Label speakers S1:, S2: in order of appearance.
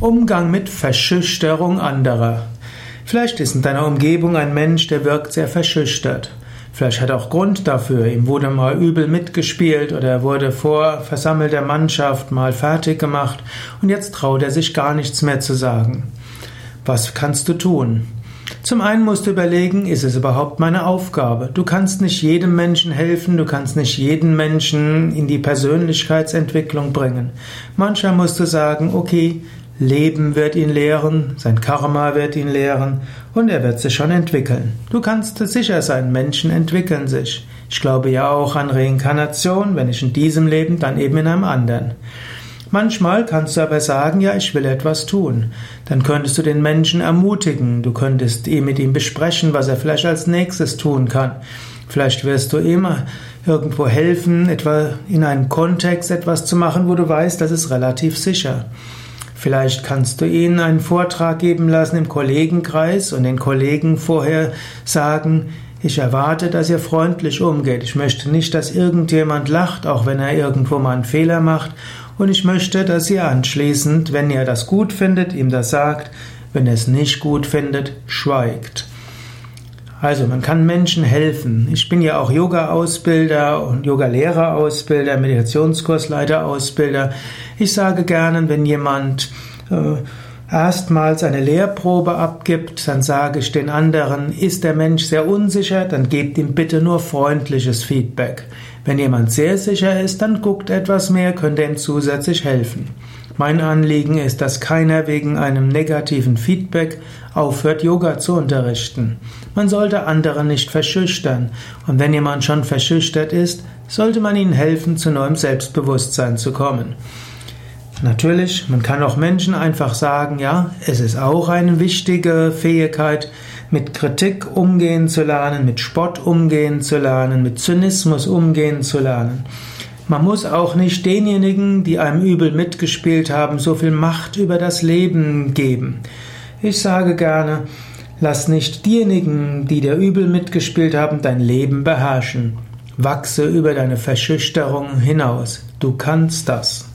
S1: Umgang mit Verschüchterung anderer. Vielleicht ist in deiner Umgebung ein Mensch, der wirkt sehr verschüchtert. Vielleicht hat er auch Grund dafür. Ihm wurde mal übel mitgespielt oder er wurde vor versammelter Mannschaft mal fertig gemacht und jetzt traut er sich gar nichts mehr zu sagen. Was kannst du tun? Zum einen musst du überlegen, ist es überhaupt meine Aufgabe? Du kannst nicht jedem Menschen helfen, du kannst nicht jeden Menschen in die Persönlichkeitsentwicklung bringen. Manchmal musst du sagen, okay, Leben wird ihn lehren, sein Karma wird ihn lehren und er wird sich schon entwickeln. Du kannst sicher sein, Menschen entwickeln sich. Ich glaube ja auch an Reinkarnation, wenn ich in diesem Leben, dann eben in einem anderen. Manchmal kannst du aber sagen, ja, ich will etwas tun. Dann könntest du den Menschen ermutigen, du könntest ihm mit ihm besprechen, was er vielleicht als nächstes tun kann. Vielleicht wirst du ihm irgendwo helfen, etwa in einem Kontext etwas zu machen, wo du weißt, das ist relativ sicher. Vielleicht kannst du ihnen einen Vortrag geben lassen im Kollegenkreis und den Kollegen vorher sagen, ich erwarte, dass ihr freundlich umgeht. Ich möchte nicht, dass irgendjemand lacht, auch wenn er irgendwo mal einen Fehler macht. Und ich möchte, dass ihr anschließend, wenn ihr das gut findet, ihm das sagt. Wenn er es nicht gut findet, schweigt. Also man kann Menschen helfen. Ich bin ja auch Yoga-Ausbilder und Yoga-Lehrer-Ausbilder, Meditationskursleiter-Ausbilder. Ich sage gerne, wenn jemand äh, erstmals eine Lehrprobe abgibt, dann sage ich den anderen, ist der Mensch sehr unsicher, dann gebt ihm bitte nur freundliches Feedback. Wenn jemand sehr sicher ist, dann guckt etwas mehr, könnt ihr ihm zusätzlich helfen. Mein Anliegen ist, dass keiner wegen einem negativen Feedback aufhört, Yoga zu unterrichten. Man sollte andere nicht verschüchtern. Und wenn jemand schon verschüchtert ist, sollte man ihnen helfen, zu neuem Selbstbewusstsein zu kommen. Natürlich, man kann auch Menschen einfach sagen, ja, es ist auch eine wichtige Fähigkeit, mit Kritik umgehen zu lernen, mit Spott umgehen zu lernen, mit Zynismus umgehen zu lernen. Man muss auch nicht denjenigen, die einem übel mitgespielt haben, so viel Macht über das Leben geben. Ich sage gerne, lass nicht diejenigen, die dir übel mitgespielt haben, dein Leben beherrschen. Wachse über deine Verschüchterung hinaus. Du kannst das.